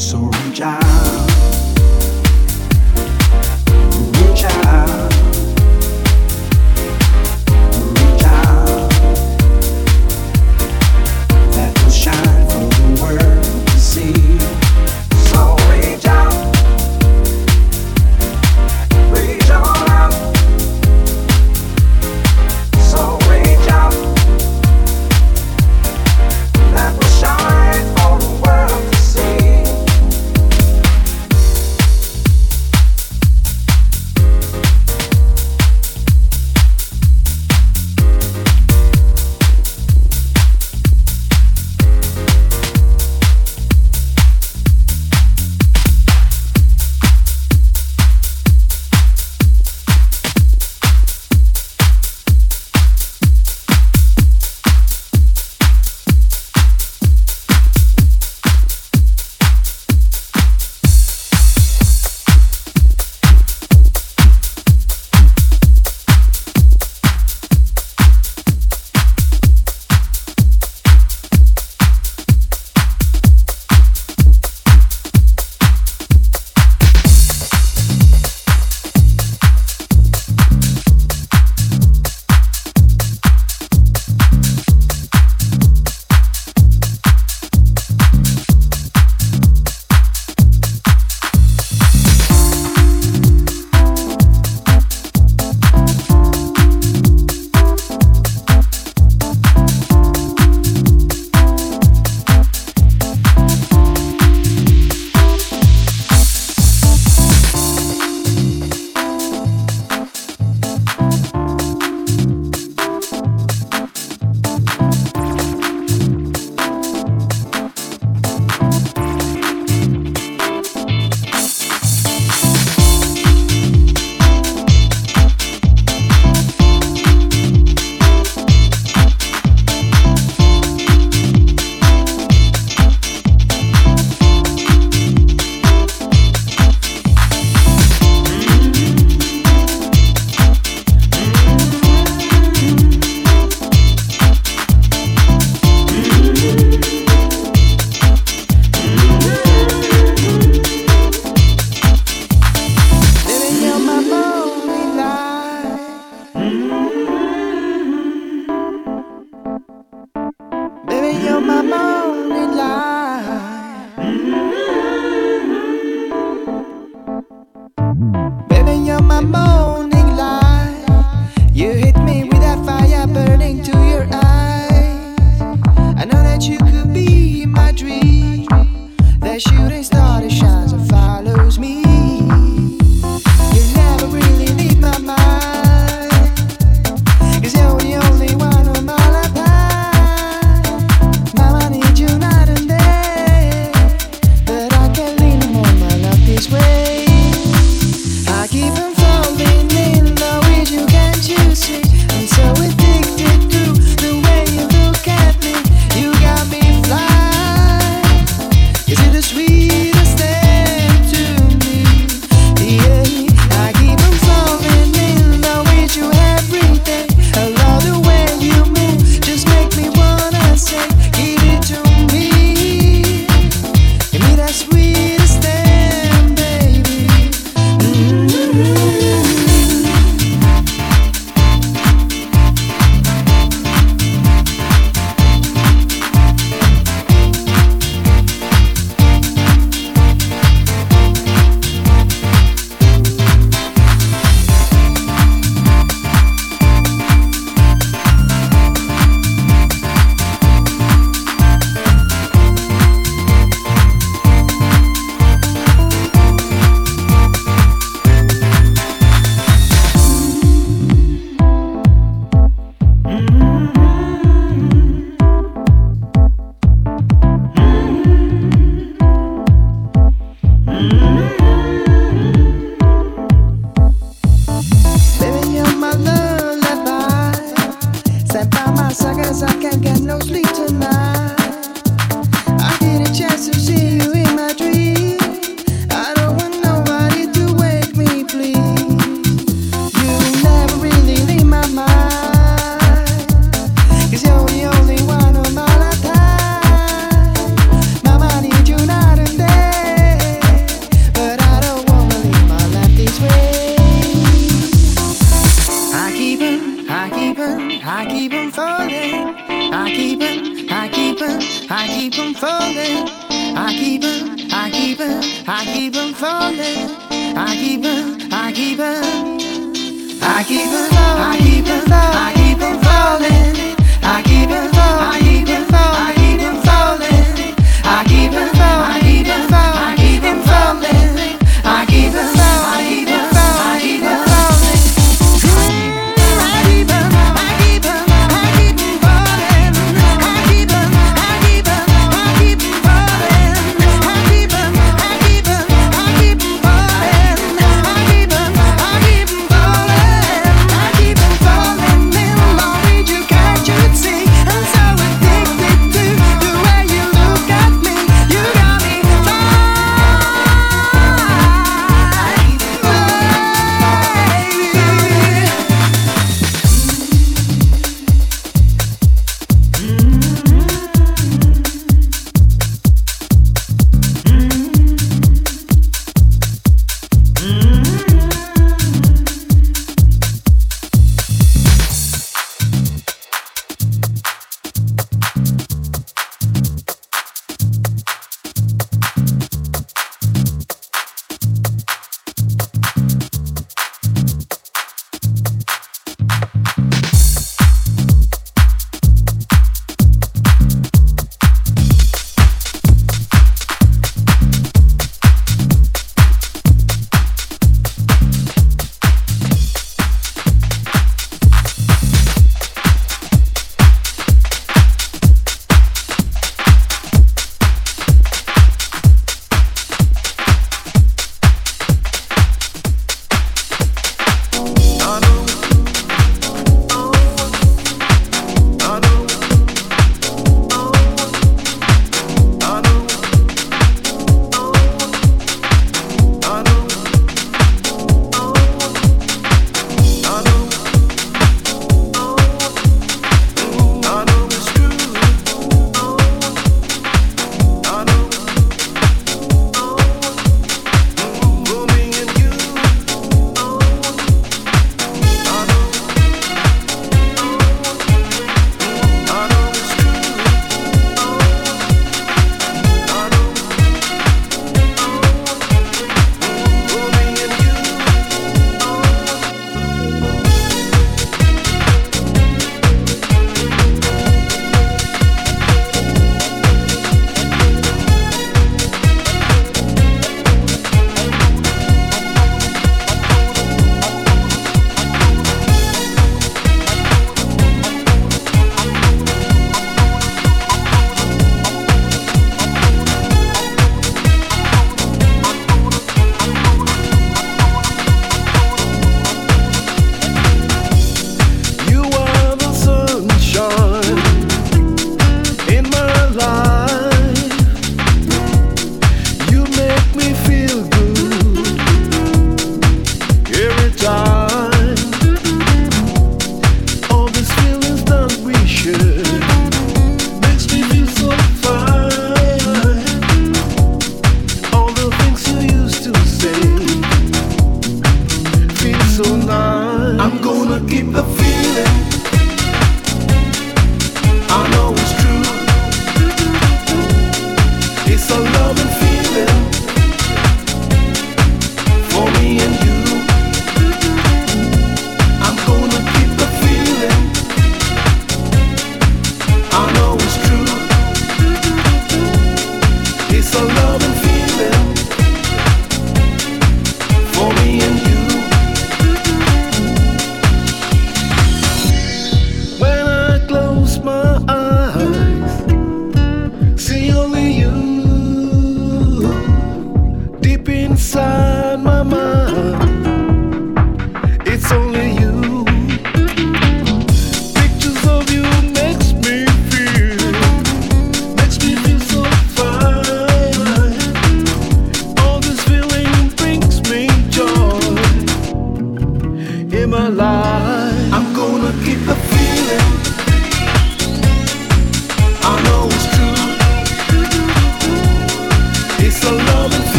So reach out.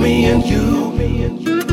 Me and you.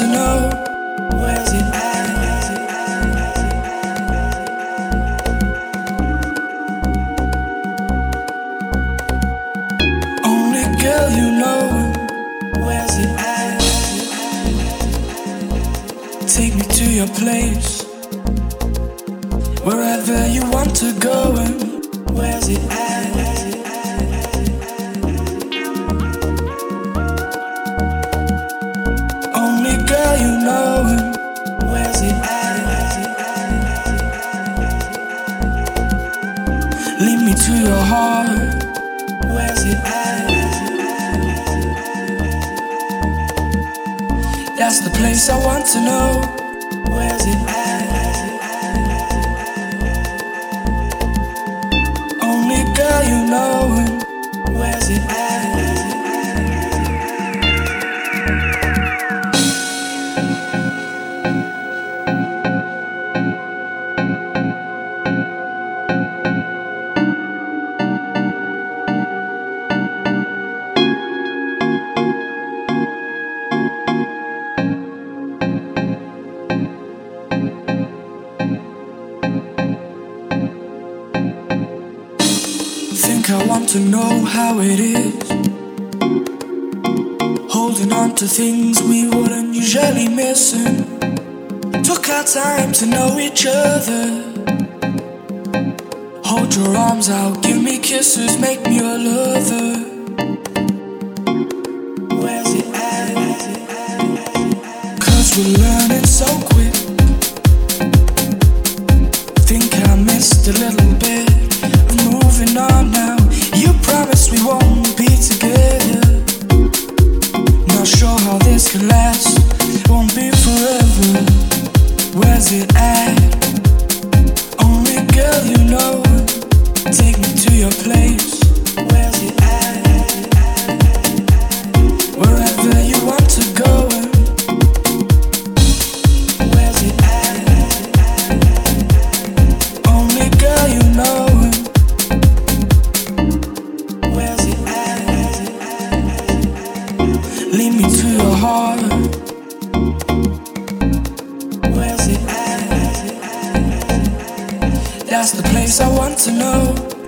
To know. That's the place I want to know. Where's it at? how it is. Holding on to things we wouldn't usually miss. And took our time to know each other. Hold your arms out, give me kisses, make me your lover. Where's it at? Cause we're learning. place I want to know.